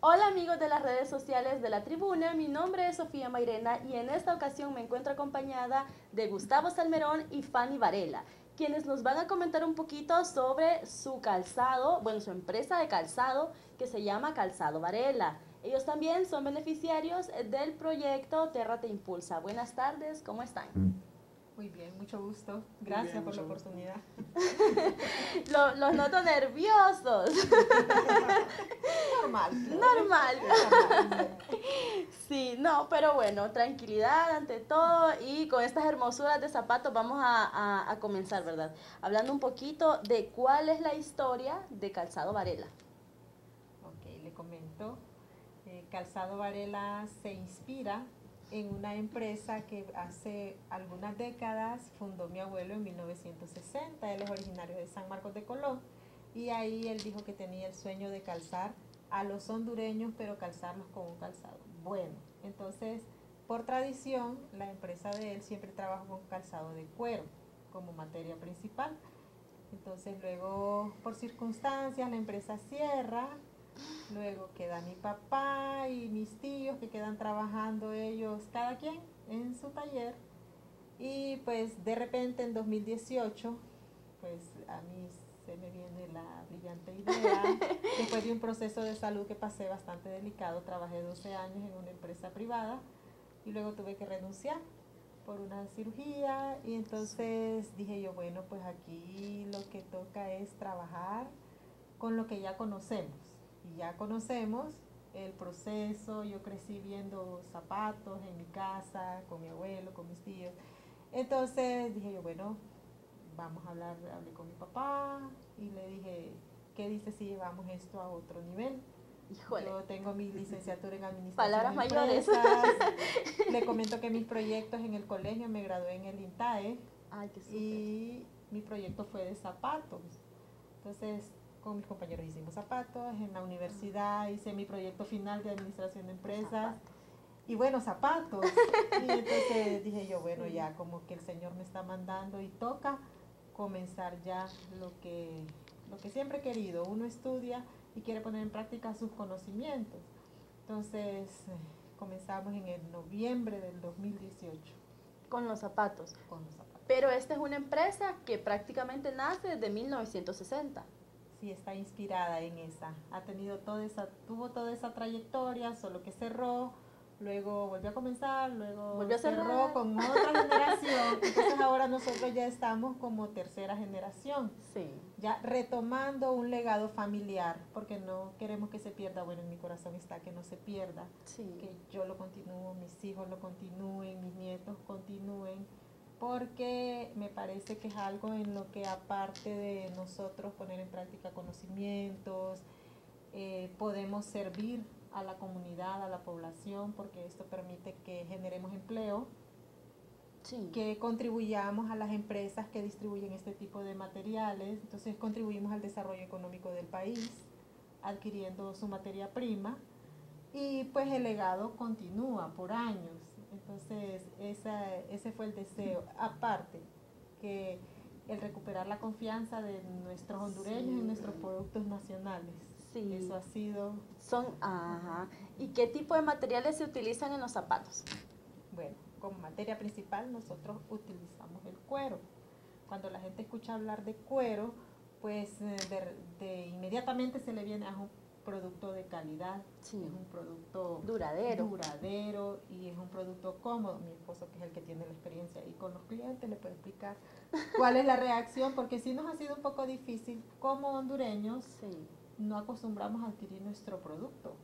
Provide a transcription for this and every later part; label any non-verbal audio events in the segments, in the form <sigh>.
Hola amigos de las redes sociales de la tribuna, mi nombre es Sofía Mairena y en esta ocasión me encuentro acompañada de Gustavo Salmerón y Fanny Varela, quienes nos van a comentar un poquito sobre su calzado, bueno, su empresa de calzado que se llama Calzado Varela. Ellos también son beneficiarios del proyecto Terra Te Impulsa. Buenas tardes, ¿cómo están? Muy bien, mucho gusto. Gracias por la oportunidad. <laughs> los, noto nerviosos. <laughs> Normal. Normal. Sí, no, pero bueno, tranquilidad ante todo y con estas hermosuras de zapatos vamos a, comenzar, ¿verdad? Hablando un poquito de cuál es la historia de Calzado Varela. Ok, le comento. Eh, Calzado Varela se inspira en una empresa que hace algunas décadas fundó mi abuelo en 1960. Él es originario de San Marcos de Colón y ahí él dijo que tenía el sueño de calzar a los hondureños, pero calzarlos con un calzado bueno. Entonces, por tradición, la empresa de él siempre trabaja con calzado de cuero como materia principal. Entonces, luego, por circunstancias, la empresa cierra Luego queda mi papá y mis tíos que quedan trabajando ellos, cada quien en su taller. Y pues de repente en 2018, pues a mí se me viene la brillante idea. <laughs> Después de un proceso de salud que pasé bastante delicado, trabajé 12 años en una empresa privada y luego tuve que renunciar por una cirugía y entonces dije yo, bueno, pues aquí lo que toca es trabajar con lo que ya conocemos y ya conocemos el proceso, yo crecí viendo zapatos en mi casa, con mi abuelo, con mis tíos. Entonces dije yo, bueno, vamos a hablar, hablé con mi papá y le dije, ¿qué dice si llevamos esto a otro nivel? Híjole. Yo tengo mi licenciatura en administración. Palabras mayores. Le comento que mis proyectos en el colegio me gradué en el INTAE. Ay, qué y mi proyecto fue de zapatos. Entonces, con mis compañeros hicimos zapatos, en la universidad hice mi proyecto final de administración de empresas. Y bueno, zapatos. <laughs> Y entonces dije yo, bueno, ya como que el Señor me está mandando y toca comenzar ya lo que, lo que siempre he querido. Uno estudia y quiere poner en práctica sus conocimientos. Entonces comenzamos en el noviembre del 2018. Con los zapatos. Con los zapatos. Pero esta es una empresa que prácticamente nace desde 1960 sí está inspirada en esa. Ha tenido toda esa, tuvo toda esa trayectoria, solo que cerró, luego volvió a comenzar, luego volvió a cerró con otra <laughs> generación. Entonces ahora nosotros ya estamos como tercera generación. Sí. Ya retomando un legado familiar, porque no queremos que se pierda. Bueno, en mi corazón está que no se pierda. Que yo lo continúo, mis hijos lo continúen, mis nietos continúen porque me parece que es algo en lo que aparte de nosotros poner en práctica conocimientos, eh, podemos servir a la comunidad, a la población, porque esto permite que generemos empleo, que contribuyamos a las empresas que distribuyen este tipo de materiales, entonces contribuimos al desarrollo económico del país, adquiriendo su materia prima, y pues el legado continúa por años. Entonces, esa, ese fue el deseo. Aparte, que el recuperar la confianza de nuestros hondureños en nuestros productos nacionales. Sí. Eso ha sido... Son, ajá. ¿Y qué tipo de materiales se utilizan en los zapatos? Bueno, como materia principal nosotros utilizamos el cuero. Cuando la gente escucha hablar de cuero, pues eh, de, de inmediatamente se le viene a un producto de calidad, es un producto duradero. duradero y es un producto cómodo. Mi esposo, que es el que tiene la experiencia y con los clientes, le puede explicar cuál es la reacción, porque si nos ha sido un poco difícil como hondureños, no acostumbramos a adquirir nuestro producto,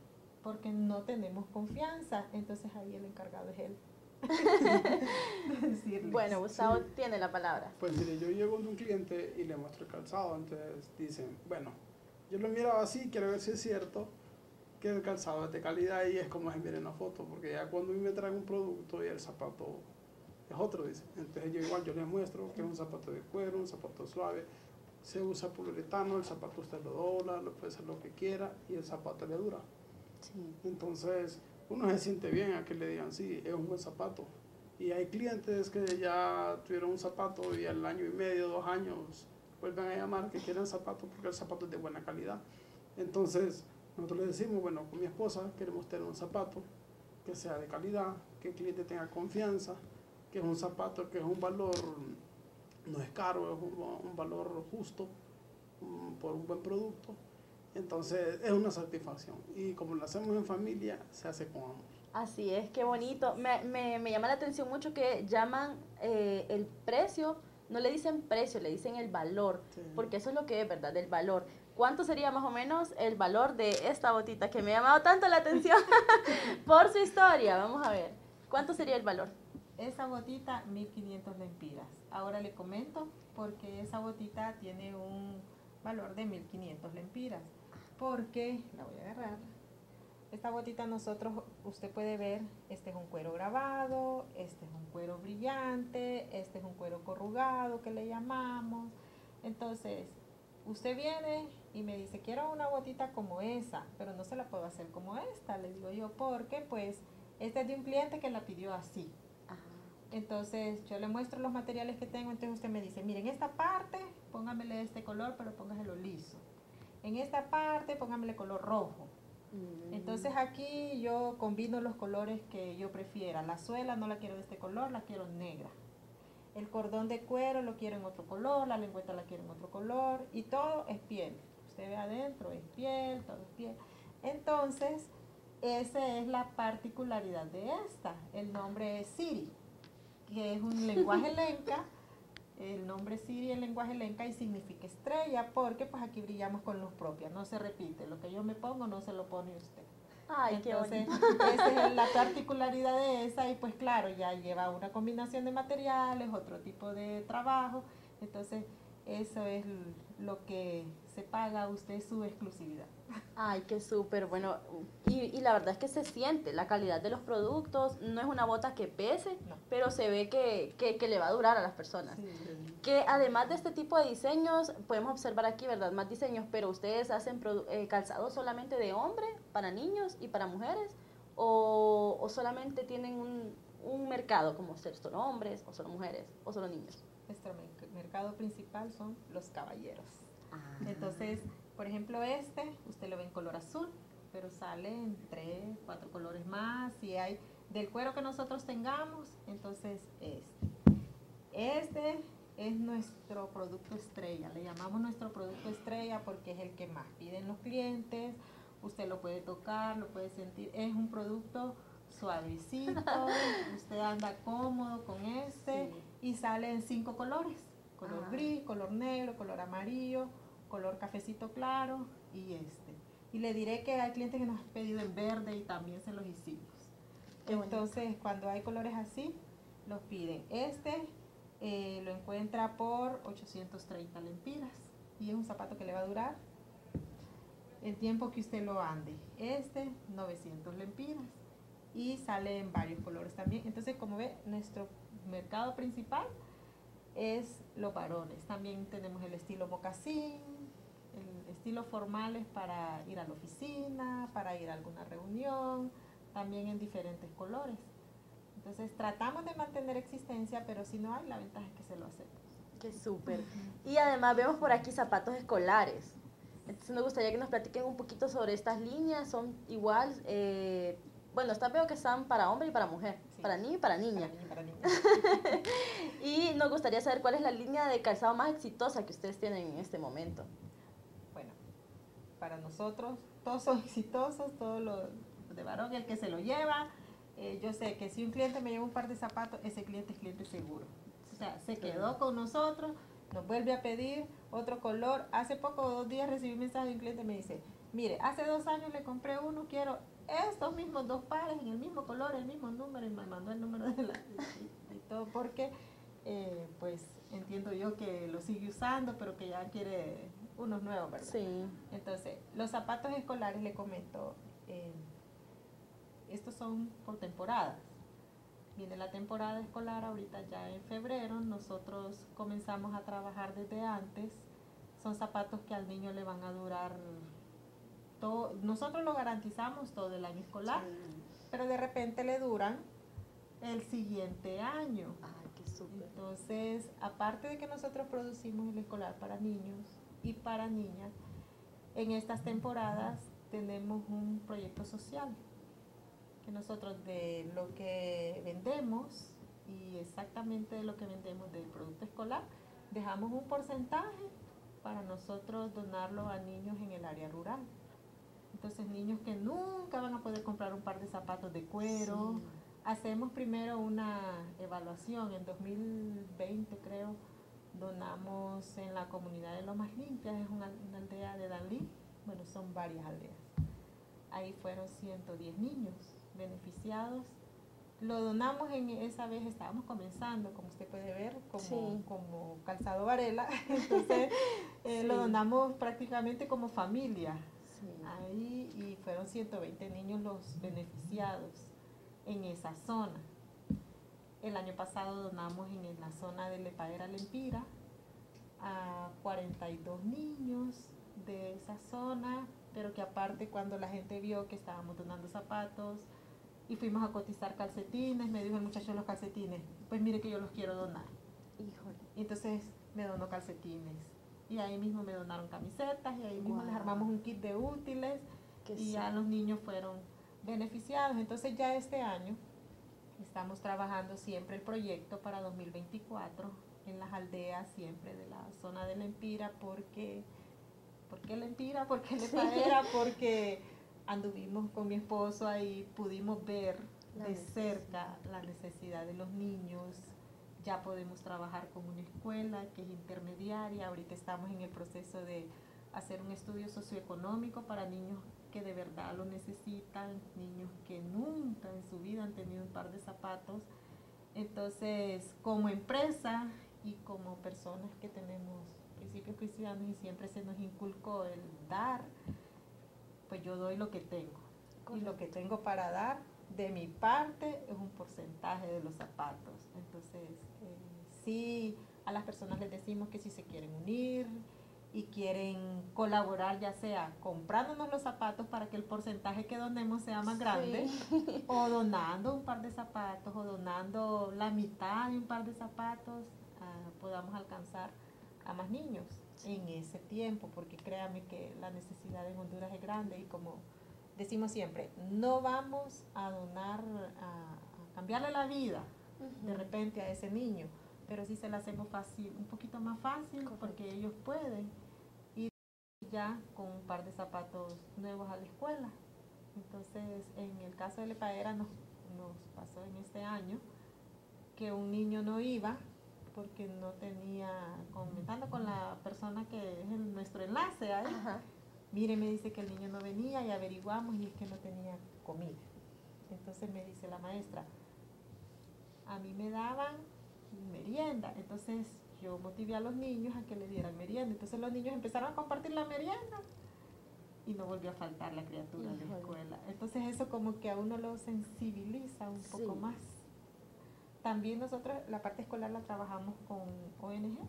porque no tenemos confianza, entonces ahí el encargado es él. <laughs> bueno, Gustavo tiene la palabra. Pues mire, yo llego a un cliente y le muestro el calzado, entonces dicen, bueno, yo lo miraba así, quiero ver si es cierto que el calzado es de calidad y es como se mira en la foto, porque ya cuando me traen un producto y el zapato es otro, dice. Entonces yo igual yo les muestro que es un zapato de cuero, un zapato suave, se usa poliuretano, el zapato usted lo dobla, lo puede hacer lo que quiera y el zapato le dura. Entonces uno se siente bien a que le digan, sí, es un buen zapato. Y hay clientes que ya tuvieron un zapato y al año y medio, dos años, vuelven a llamar que quieren zapatos porque el zapato es de buena calidad. Entonces, Nosotros le decimos, bueno, con mi esposa queremos tener un zapato que sea de calidad, que el cliente tenga confianza, que es un zapato que es un valor, no es caro, es un, un valor justo um, por un buen producto. Entonces es una satisfacción. Y como lo hacemos en familia, se hace con amor. Así es, qué bonito. Me, me, me llama la atención mucho que llaman eh, el precio, no le dicen precio, le dicen el valor, Sí. porque eso es lo que es, ¿verdad? El valor. ¿Cuánto sería más o menos el valor de esta botita que me ha llamado tanto la atención <laughs> por su historia? Vamos a ver. ¿Cuánto sería el valor? Esa botita, 1500 lempiras. Ahora le comento porque esa botita tiene un valor de 1500 lempiras. Porque, la voy a agarrar. Esta botita nosotros, usted puede ver, este es un cuero grabado, este es un cuero brillante, este es un cuero corrugado que le llamamos. Entonces, usted viene y me dice, quiero una botita como esa, pero no se la puedo hacer como esta, le digo yo, porque pues este es de un cliente que la pidió así. Entonces yo le muestro los materiales que tengo, entonces usted me dice, miren, esta parte póngamele este color, pero póngaselo liso. En esta parte póngamele color rojo. Mm. Entonces aquí yo combino los colores que yo prefiera. La suela no la quiero de este color, la quiero negra. El cordón de cuero lo quiero en otro color, la lengüeta la quiero en otro color y todo es piel. Usted ve adentro, es piel, todo es piel. Entonces, esa es la particularidad de esta. El nombre es Siri, que es un lenguaje <laughs> lenca. El nombre Siri es lenguaje lenca y significa estrella porque pues aquí brillamos con luz propia, no se repite. Lo que yo me pongo no se lo pone usted. Ay, Entonces, esa es la particularidad de esa y pues claro, ya lleva una combinación de materiales, otro tipo de trabajo. Entonces, eso es lo que se paga a usted su exclusividad. Ay, qué súper, bueno, y, y la verdad es que se siente la calidad de los productos, no es una bota que pese, No. pero se ve que, que, que le va a durar a las personas. Que además de este tipo de diseños, podemos observar aquí, ¿verdad? Más diseños, pero ustedes hacen eh, calzado solamente de hombre, para niños y para mujeres, o, o solamente tienen un, un mercado como ser solo hombres, o solo mujeres, o solo niños. Nuestro mer- mercado principal son los caballeros. Ah. Entonces, por ejemplo, este, usted lo ve en color azul, pero sale en tres, cuatro colores más. Si hay del cuero que nosotros tengamos, entonces este. Este es nuestro producto estrella. Le llamamos nuestro producto estrella porque es el que más piden los clientes. Usted lo puede tocar, lo puede sentir. Es un producto suavecito. <laughs> usted anda cómodo con este Sí. y sale en cinco colores. Color gris, color negro, color amarillo, color cafecito claro y este. Y le diré que hay clientes que nos han pedido en verde y también se los hicimos. Qué bonito. Entonces, cuando hay colores así, los piden. Este eh, lo encuentra por 830 lempiras y es un zapato que le va a durar el tiempo que usted lo ande. Este, 900 lempiras y sale en varios colores también. Entonces, como ve, nuestro mercado principal es los varones. También tenemos el estilo mocasín, el estilo formales para ir a la oficina, para ir a alguna reunión, también en diferentes colores. Entonces tratamos de mantener existencia, pero si no hay, la ventaja es que se lo hacemos. Qué súper. Y además vemos por aquí zapatos escolares. Entonces me gustaría que nos platiquen un poquito sobre estas líneas. Son igual, eh, bueno, estas veo que están para hombre y para mujer, Sí. para niño y para niña. Para niño y para niña. <laughs> Y nos gustaría saber cuál es la línea de calzado más exitosa que ustedes tienen en este momento. Para nosotros todos son <laughs> exitosos, todos los de varón, el que se lo lleva. eh, yo sé que si un cliente me lleva un par de zapatos, ese cliente es cliente seguro. O sea, se quedó con nosotros, nos vuelve a pedir otro color. Hace poco, dos días, recibí un mensaje de un cliente me dice, mire, hace dos años le compré uno, quiero estos mismos dos pares en el mismo color, el mismo número, y me mandó el número de la y, y todo, porque eh, pues entiendo yo que lo sigue usando, pero que ya quiere unos nuevos, ¿verdad? Sí. Entonces, los zapatos escolares, le comento, eh, estos son por temporadas. Viene la temporada escolar ahorita ya en febrero, nosotros comenzamos a trabajar desde antes. Son zapatos que al niño le van a durar todo, nosotros lo garantizamos todo el año escolar, pero de repente le duran el siguiente año. Ay, qué súper. Entonces, aparte de que nosotros producimos el escolar para niños y para niñas, en estas temporadas tenemos un proyecto social que nosotros de lo que vendemos y exactamente de lo que vendemos del producto escolar, dejamos un porcentaje para nosotros donarlo a niños en el área rural. Entonces niños que nunca van a poder comprar un par de zapatos de cuero. Hacemos primero una evaluación. En 2020 creo donamos en la comunidad de Lomas Limpias, es una, una aldea de Dalí. Bueno, son varias aldeas. Ahí fueron 110 niños beneficiados lo donamos en esa vez, estábamos comenzando, como usted puede ver, como, como Calzado Varela, <laughs> entonces eh, lo donamos prácticamente como familia. Ahí y fueron 120 niños los beneficiados en esa zona. El año pasado donamos en la zona de Lepadera Lempira a 42 niños de esa zona, pero que aparte cuando la gente vio que estábamos donando zapatos, y fuimos a cotizar calcetines, me dijo el muchacho los calcetines, pues mire que yo los quiero donar. Híjole. Y entonces me donó calcetines. Y ahí mismo me donaron camisetas y ahí mismo les armamos un kit de útiles y ya los niños fueron beneficiados. Entonces ya este año estamos trabajando siempre el proyecto para 2024 en las aldeas siempre de la zona de la Empira porque ¿por qué la Empira? ¿Por qué la Porque anduvimos con mi esposo ahí, pudimos ver de cerca la necesidad de los niños. Ya podemos trabajar con una escuela que es intermediaria. Ahorita estamos en el proceso de hacer un estudio socioeconómico para niños que de verdad lo necesitan, niños que nunca en su vida han tenido un par de zapatos. Entonces, como empresa y como personas que tenemos principios cristianos y siempre se nos inculcó el dar, pues yo doy lo que tengo. Y lo que tengo para dar de mi parte es un porcentaje de los zapatos. Entonces, eh, sí, a las personas les decimos que si se quieren unir y quieren colaborar, ya sea comprándonos los zapatos para que el porcentaje que donemos sea más grande, <laughs> o donando un par de zapatos, o donando la mitad de un par de zapatos, ah, podamos alcanzar a más niños en ese tiempo, porque créame que la necesidad en Honduras es grande y como decimos siempre, no vamos a donar, a, cambiarle la vida de repente a ese niño, pero sí se la hacemos fácil, un poquito más fácil porque ellos pueden ya con un par de zapatos nuevos a la escuela. Entonces, en el caso de Lepaera nos, nos pasó en este año que un niño no iba porque no tenía, comentando con la persona que es nuestro enlace ahí, mire, me dice que el niño no venía y averiguamos y es que no tenía comida. Entonces me dice la maestra, a mí me daban merienda, entonces yo motivé a los niños a que le dieran merienda, entonces los niños empezaron a compartir la merienda y no volvió a faltar la criatura de la escuela. Entonces eso como que a uno lo sensibiliza un poco más. También nosotros la parte escolar la trabajamos con ONGs.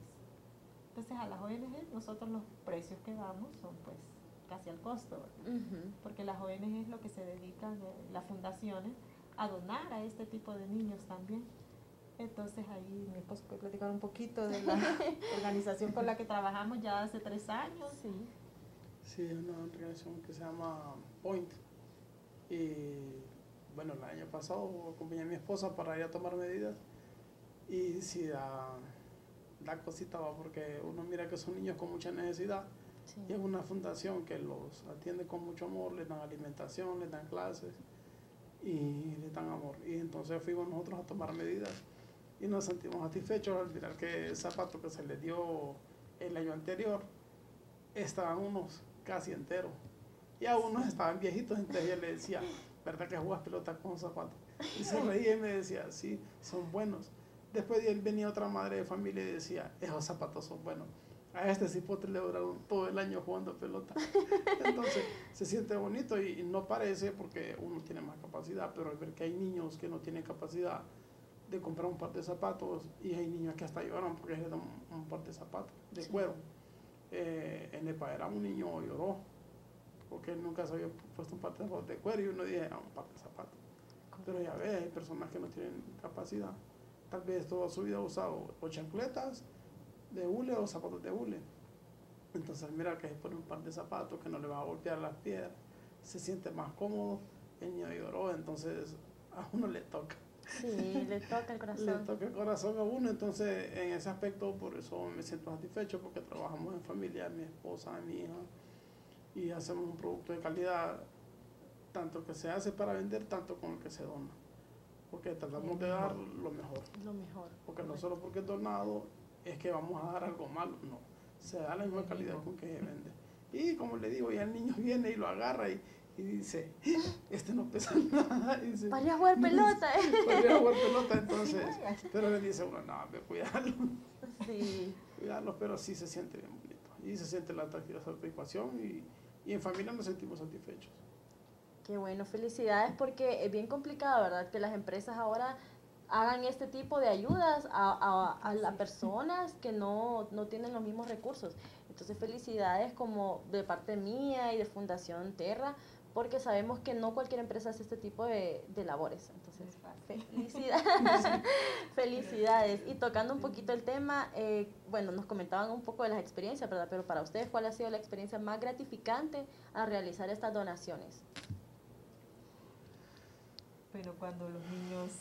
Entonces a las ONGs nosotros los precios que damos son pues casi al costo, porque las ONGs lo que se dedican, eh, las fundaciones, a donar a este tipo de niños también. Entonces ahí mi esposo puede platicar un poquito de la <laughs> organización con la que trabajamos ya hace tres años. Sí, sí es una organización que se llama Point. Y bueno, el año pasado acompañé a mi esposa para ir a tomar medidas y sí da, da cosita, porque uno mira que son niños con mucha necesidad y es una fundación que los atiende con mucho amor, les dan alimentación, les dan clases y les dan amor. Y entonces fuimos nosotros a tomar medidas y nos sentimos satisfechos al mirar que el zapato que se les dio el año anterior estaban unos casi enteros y a unos estaban viejitos, entonces yo le decía, ¿verdad que jugas pelota con zapatos? Y se reía y me decía, sí, son buenos. Después de él venía otra madre de familia y decía, esos zapatos son buenos. A este cipote le duraron todo el año jugando pelota. Entonces se siente bonito y, no parece porque uno tiene más capacidad, pero al ver que hay niños que no tienen capacidad de comprar un par de zapatos y hay niños que hasta lloran porque les dan un, par de zapatos de cuero. Eh, en EPA era un niño lloró porque nunca se había puesto un par de zapatos de cuero y uno dije, ah, un par de zapatos. Pero ya ves, hay personas que no tienen capacidad. Tal vez toda su vida ha usado o chancletas de hule o zapatos de hule. Entonces, mira que se pone un par de zapatos que no le va a golpear las piedras, se siente más cómodo, el niño lloró, entonces a uno le toca. Sí, le toca el corazón. Le toca el corazón a uno, entonces en ese aspecto por eso me siento satisfecho porque trabajamos en familia, mi esposa, mi hija, y hacemos un producto de calidad, tanto que se hace para vender, tanto con el que se dona. Porque tratamos de dar lo mejor. Lo mejor. Porque no solo porque es donado es que vamos a dar algo malo, no. Se da la misma calidad con que se vende. Y como le digo, ya el niño <laughs> viene y lo agarra y, y dice, este no pesa <laughs> nada. Y dice, Para jugar pelota. ¿eh? Para jugar pelota, entonces. Pero le dice uno, no, me cuidarlo. Sí. <laughs> Cuidarlo, pero sí se siente bien bonito. Y se siente la satisfacción y, y en familia nos sentimos satisfechos. Qué bueno, felicidades porque es bien complicado, ¿verdad? Que las empresas ahora hagan este tipo de ayudas a, a, a las personas que no, no, tienen los mismos recursos. Entonces, felicidades como de parte mía y de Fundación Terra, porque sabemos que no cualquier empresa hace este tipo de, de labores. Entonces, felicidades. <laughs> felicidades. Y tocando un poquito el tema, eh, bueno, nos comentaban un poco de las experiencias, ¿verdad? Pero para ustedes, ¿cuál ha sido la experiencia más gratificante al realizar estas donaciones? Bueno, cuando los niños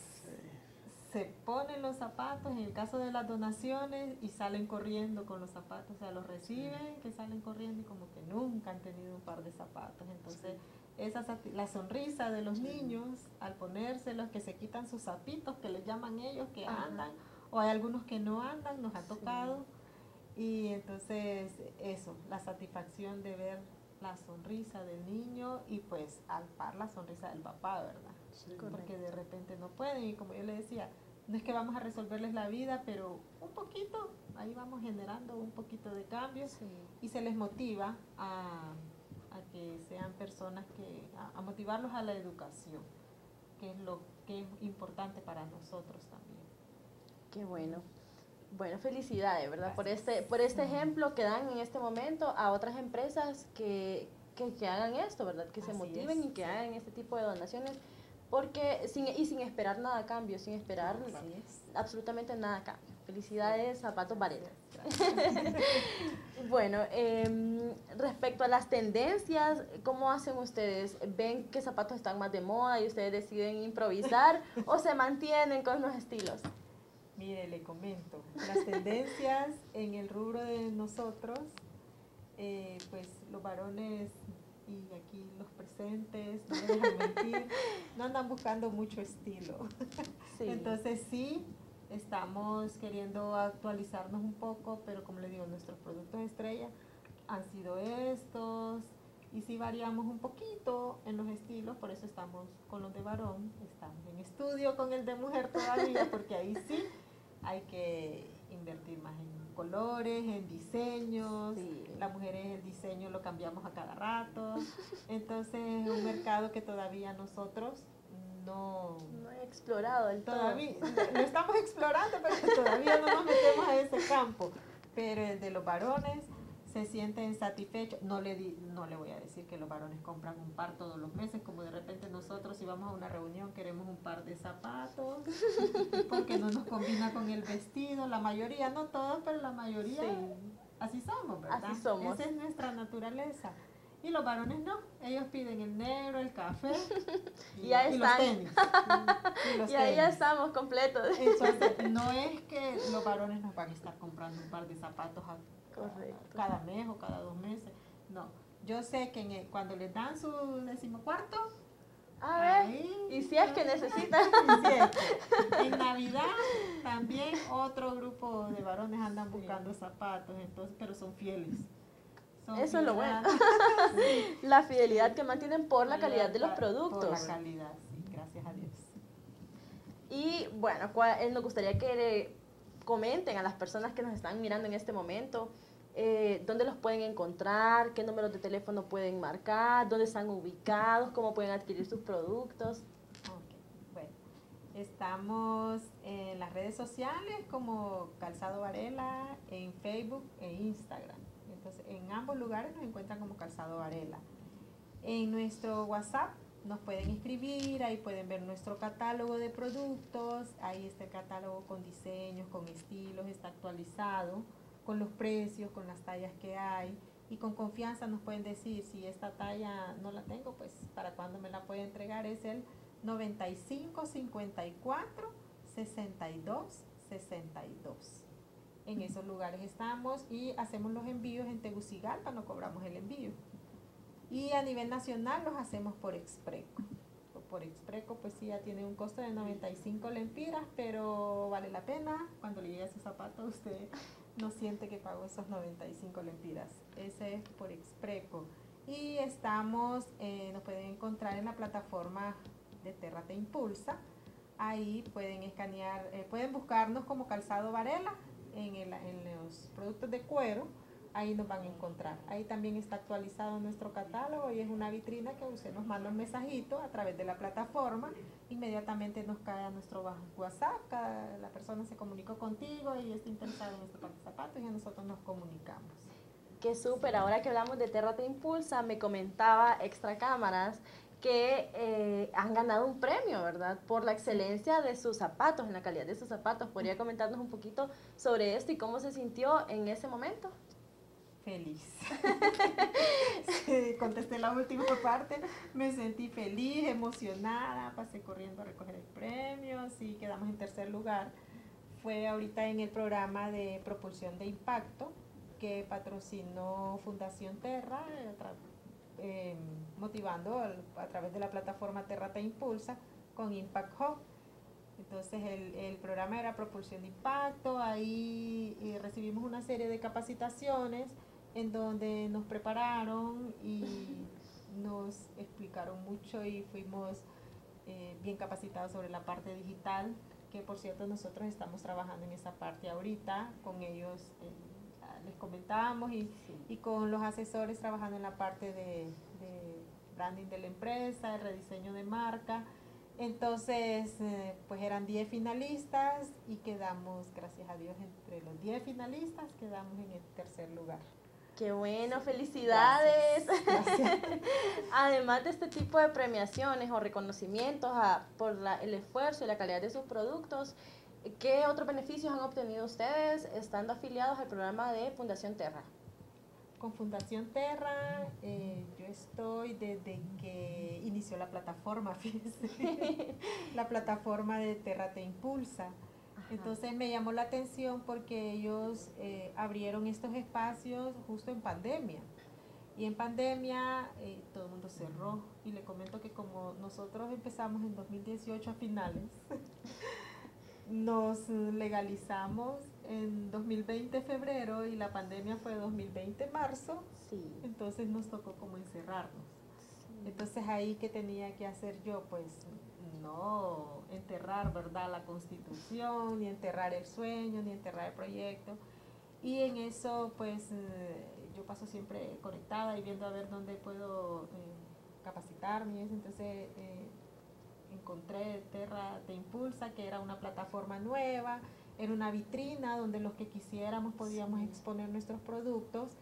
se ponen los zapatos, en el caso de las donaciones, y salen corriendo con los zapatos, o sea, los reciben, que salen corriendo y como que nunca han tenido un par de zapatos. Entonces, esa la sonrisa de los niños al ponérselos, que se quitan sus zapitos, que les llaman ellos, que andan, o hay algunos que no andan, nos ha tocado. Y entonces, eso, la satisfacción de ver la sonrisa del niño y pues al par la sonrisa del papá, ¿verdad? porque de repente no pueden y como yo le decía, no es que vamos a resolverles la vida, pero un poquito, ahí vamos generando un poquito de cambios y se les motiva a, que sean personas que, a, a, motivarlos a la educación, que es lo que es importante para nosotros también. Qué bueno. Bueno, felicidades, ¿verdad? Por este, por este ejemplo que dan en este momento a otras empresas que, que, que hagan esto, ¿verdad? Que se motiven es, y que sí. hagan este tipo de donaciones porque sin, y sin esperar nada a cambio, sin esperar absolutamente nada a cambio. Felicidades, Zapatos Varela. <laughs> bueno, eh, respecto a las tendencias, ¿cómo hacen ustedes? ¿Ven que zapatos están más de moda y ustedes deciden improvisar <laughs> o se mantienen con los estilos? Mire, le comento, las tendencias en el rubro de nosotros, eh, pues los varones y aquí los presentes, no me dejan mentir, no andan buscando mucho estilo. <laughs> Sí. Entonces sí, estamos queriendo actualizarnos un poco, pero como le digo, nuestros productos estrella han sido estos y sí variamos un poquito en los estilos, por eso estamos con los de varón, estamos en estudio con el de mujer todavía, porque ahí sí hay que invertir más en colores, en diseños, Sí. las mujeres el diseño lo cambiamos a cada rato, <laughs> entonces es un mercado que todavía nosotros no, No he explorado del todo. todavía lo estamos explorando, pero todavía no nos metemos a ese campo. Pero el de los varones se sienten satisfechos. No le, di, no le voy a decir que los varones compran un par todos los meses, como de repente nosotros si vamos a una reunión queremos un par de zapatos, <laughs> porque no nos combina con el vestido. La mayoría, no todos, pero la mayoría Sí. así somos, ¿verdad? Así somos. Esa es nuestra naturaleza. Y los varones no, ellos piden el negro, el café <laughs> y, Y y los tenis. <laughs> Y los Y ahí ya estamos completos. Entonces, no es que los varones nos van a estar comprando un par de zapatos a- Correcto. cada mes o cada dos meses. No. Yo sé que en el- cuando les dan su decimocuarto, A ver, ahí- y si es que necesitan. <laughs> Que en Navidad también otro grupo de varones andan buscando zapatos, entonces, pero son fieles. Son Eso es lo bueno. <laughs> La fidelidad que mantienen por la calidad de los por productos. la calidad, sí, gracias a Dios. Y bueno, nos gustaría que comenten a las personas que nos están mirando en este momento eh, dónde los pueden encontrar, qué números de teléfono pueden marcar, dónde están ubicados, cómo pueden adquirir sus productos. Estamos en las redes sociales como Calzado Varela, en Facebook e Instagram. Entonces, en ambos lugares nos encuentran como Calzado Varela. En nuestro WhatsApp nos pueden escribir, ahí pueden ver nuestro catálogo de productos, ahí está el catálogo con diseños, con estilos, está actualizado, con los precios, con las tallas que hay. y con confianza nos pueden decir si esta talla no la tengo, pues para cuando me la puede entregar es el 95 54 62 62. En esos lugares estamos y hacemos los envíos en Tegucigalpa, no cobramos el envío. Y a nivel nacional los hacemos por Expreco. Por Expreco pues sí ya tiene un costo de 95 lempiras, pero vale la pena. Cuando le llegue a su zapato usted no siente que pagó esos 95 lempiras. Ese es por Expreco. Y estamos, eh, nos pueden encontrar en la plataforma de Terra Te Impulsa. Ahí pueden escanear, eh, pueden buscarnos como Calzado Varela en, el, en los productos de cuero ahí nos van a encontrar. Ahí también está actualizado nuestro catálogo y es una vitrina que usted nos manda un mensajito a través de la plataforma, inmediatamente nos cae a nuestro WhatsApp, la persona se comunicó contigo y está interesada en este par de zapatos y nosotros nos comunicamos. Qué súper, ahora que hablamos de Terra Te Impulsa, me comentaba Extra Cámaras que eh, han ganado un premio, ¿verdad? Por la excelencia de sus zapatos, en la calidad de sus zapatos. ¿Podría comentarnos un poquito sobre esto y cómo se sintió en ese momento? Feliz. <laughs> contesté la última parte, me sentí feliz, emocionada, pasé corriendo a recoger el premio, sí, quedamos en tercer lugar. Fue ahorita en el programa de propulsión de impacto que patrocinó Fundación Terra, eh, motivando a través de la plataforma Terra Te Impulsa con Impact Hub. Entonces el, el, programa era propulsión de impacto, ahí eh, recibimos una serie de capacitaciones en donde nos prepararon y nos explicaron mucho y fuimos eh, bien capacitados sobre la parte digital, que por cierto nosotros estamos trabajando en esa parte ahorita, con ellos eh, les comentábamos y, y, con los asesores trabajando en la parte de, de, branding de la empresa, el rediseño de marca. Entonces, eh, pues eran 10 finalistas y quedamos, gracias a Dios, entre los 10 finalistas, quedamos en el tercer lugar. Qué bueno, felicidades. <laughs> Además de este tipo de premiaciones o reconocimientos por el esfuerzo y la calidad de sus productos, ¿qué otros beneficios han obtenido ustedes estando afiliados al programa de Fundación Terra? Con Fundación Terra, eh, yo estoy desde que inició la plataforma, <laughs> fíjense, <laughs> la plataforma de Terra Te Impulsa. Entonces me llamó la atención porque ellos eh, abrieron estos espacios justo en pandemia. Y en pandemia eh, todo el mundo cerró. Y le comento que como nosotros empezamos en 2018 a finales, <laughs> nos legalizamos en 2020 febrero y la pandemia fue 2020 marzo. Entonces nos tocó como encerrarnos. Entonces ahí que tenía que hacer yo, pues no enterrar, ¿verdad?, la constitución, ni enterrar el sueño, ni enterrar el proyecto. Y en eso, pues, eh, yo paso siempre conectada y viendo a ver dónde puedo eh, capacitarme. Entonces, eh, encontré Terra Te Impulsa, que era una plataforma nueva, era una vitrina donde los que quisiéramos podíamos exponer nuestros productos.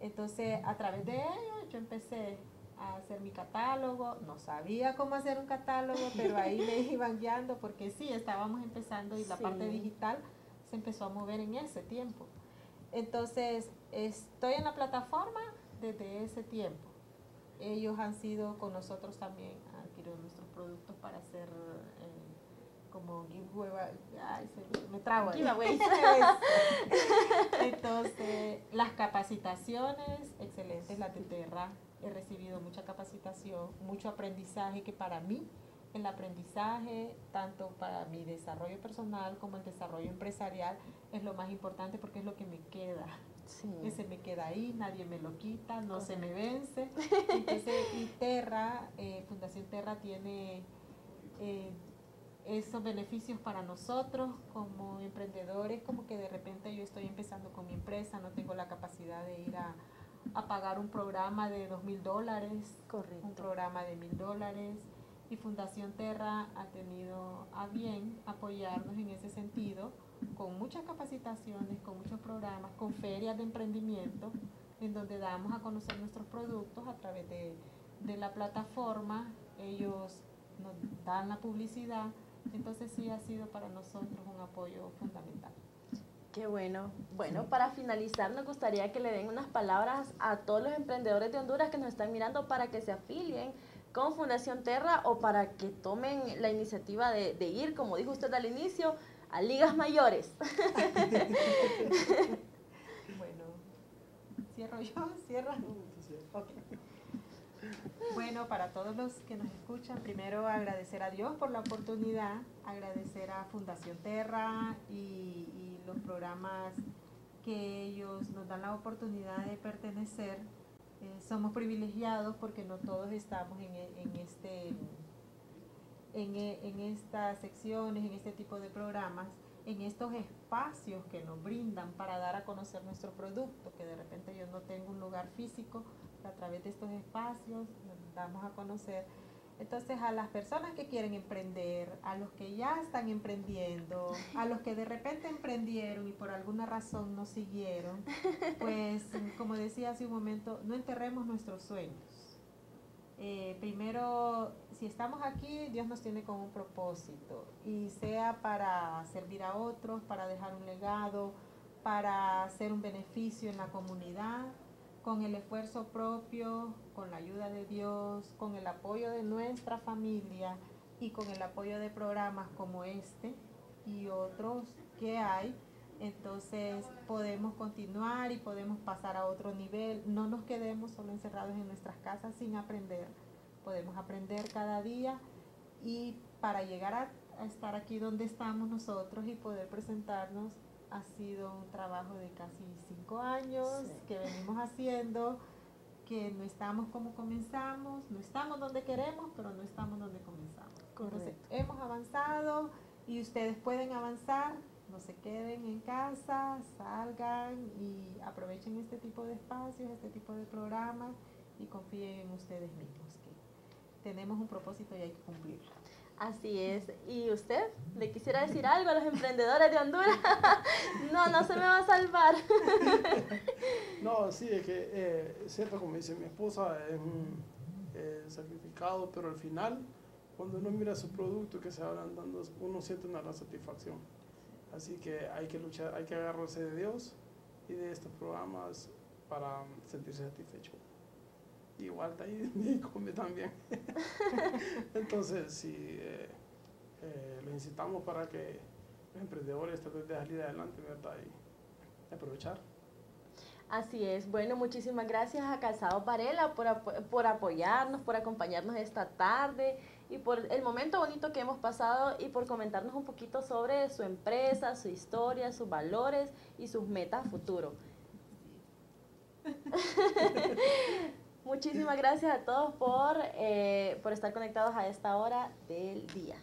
Entonces, a través de ello, yo empecé a hacer mi catálogo. No sabía cómo hacer un catálogo, pero ahí me <laughs> iban guiando porque sí, estábamos empezando y la parte digital se empezó a mover en ese tiempo. Entonces, estoy en la plataforma desde ese tiempo. Ellos han sido con nosotros también, han adquirido nuestros productos para hacer eh, como giveaway, ay, me trago. <laughs> Entonces, las capacitaciones, excelentes, la de Terra, he recibido mucha capacitación, mucho aprendizaje que para mí el aprendizaje, tanto para mi desarrollo personal como el desarrollo empresarial, es lo más importante porque es lo que me queda. Sí. Ese me queda ahí, nadie me lo quita, no se me vence. <laughs> Entonces, y Terra, eh, Fundación Terra tiene eh, esos beneficios para nosotros como emprendedores, como que de repente yo estoy empezando con mi empresa, no tengo la capacidad de ir a a pagar un programa de dos mil dólares, un programa de mil dólares. Y Fundación Terra ha tenido a bien apoyarnos en ese sentido, con muchas capacitaciones, con muchos programas, con ferias de emprendimiento, en donde damos a conocer nuestros productos a través de, de la plataforma. Ellos nos dan la publicidad. Entonces sí ha sido para nosotros un apoyo fundamental. Qué bueno. Bueno, para finalizar, nos gustaría que le den unas palabras a todos los emprendedores de Honduras que nos están mirando para que se afilien con Fundación Terra o para que tomen la iniciativa de, de ir, como dijo usted al inicio, a ligas mayores. <laughs> <laughs> bueno, cierro yo, cierra. Bueno, para todos los que nos escuchan, primero agradecer a Dios por la oportunidad, agradecer a Fundación Terra y, y los programas que ellos nos dan la oportunidad de pertenecer. Eh, somos privilegiados porque no todos estamos en, en este, en, en estas secciones, en este tipo de programas en estos espacios que nos brindan para dar a conocer nuestro producto, que de repente yo no tengo un lugar físico, a través de estos espacios damos a conocer. Entonces a las personas que quieren emprender, a los que ya están emprendiendo, a los que de repente emprendieron y por alguna razón no siguieron, pues como decía hace un momento, no enterremos nuestros sueños eh, primero, si estamos aquí, Dios nos tiene con un propósito y sea para servir a otros, para dejar un legado, para hacer un beneficio en la comunidad, con el esfuerzo propio, con la ayuda de Dios, con el apoyo de nuestra familia y con el apoyo de programas como este y otros que hay entonces podemos continuar y podemos pasar a otro nivel. No nos quedemos solo encerrados en nuestras casas sin aprender. Podemos aprender cada día y para llegar a, estar aquí donde estamos nosotros y poder presentarnos ha sido un trabajo de casi cinco años que venimos haciendo, que no estamos como comenzamos, no estamos donde queremos, pero no estamos donde comenzamos. Entonces hemos avanzado y ustedes pueden avanzar no se queden en casa, salgan y aprovechen este tipo de espacios, este tipo de programas y confíen en ustedes mismos, que tenemos un propósito y hay que cumplirlo. Así es. ¿Y usted le quisiera decir algo a los emprendedores de Honduras? <laughs> no, no se me va a salvar. <laughs> no, sí, es que eh, es cierto, como dice mi esposa, es un eh, sacrificado, pero al final, cuando uno mira su producto que se van dando, uno siente una gran satisfacción. Así que hay que luchar, hay que agarrarse de Dios y de estos programas para sentirse satisfecho. Igual ahí y come también. <laughs> Entonces, sí, eh, eh, los incitamos para que los emprendedores traten de salir adelante, ¿verdad? Y aprovechar. Así es. Bueno, muchísimas gracias a Calzado Varela por, por apoyarnos, por acompañarnos esta tarde y por el momento bonito que hemos pasado y por comentarnos un poquito sobre su empresa, su historia, sus valores y sus metas futuro. <laughs> Muchísimas gracias a todos por, eh, por estar conectados a esta hora del día.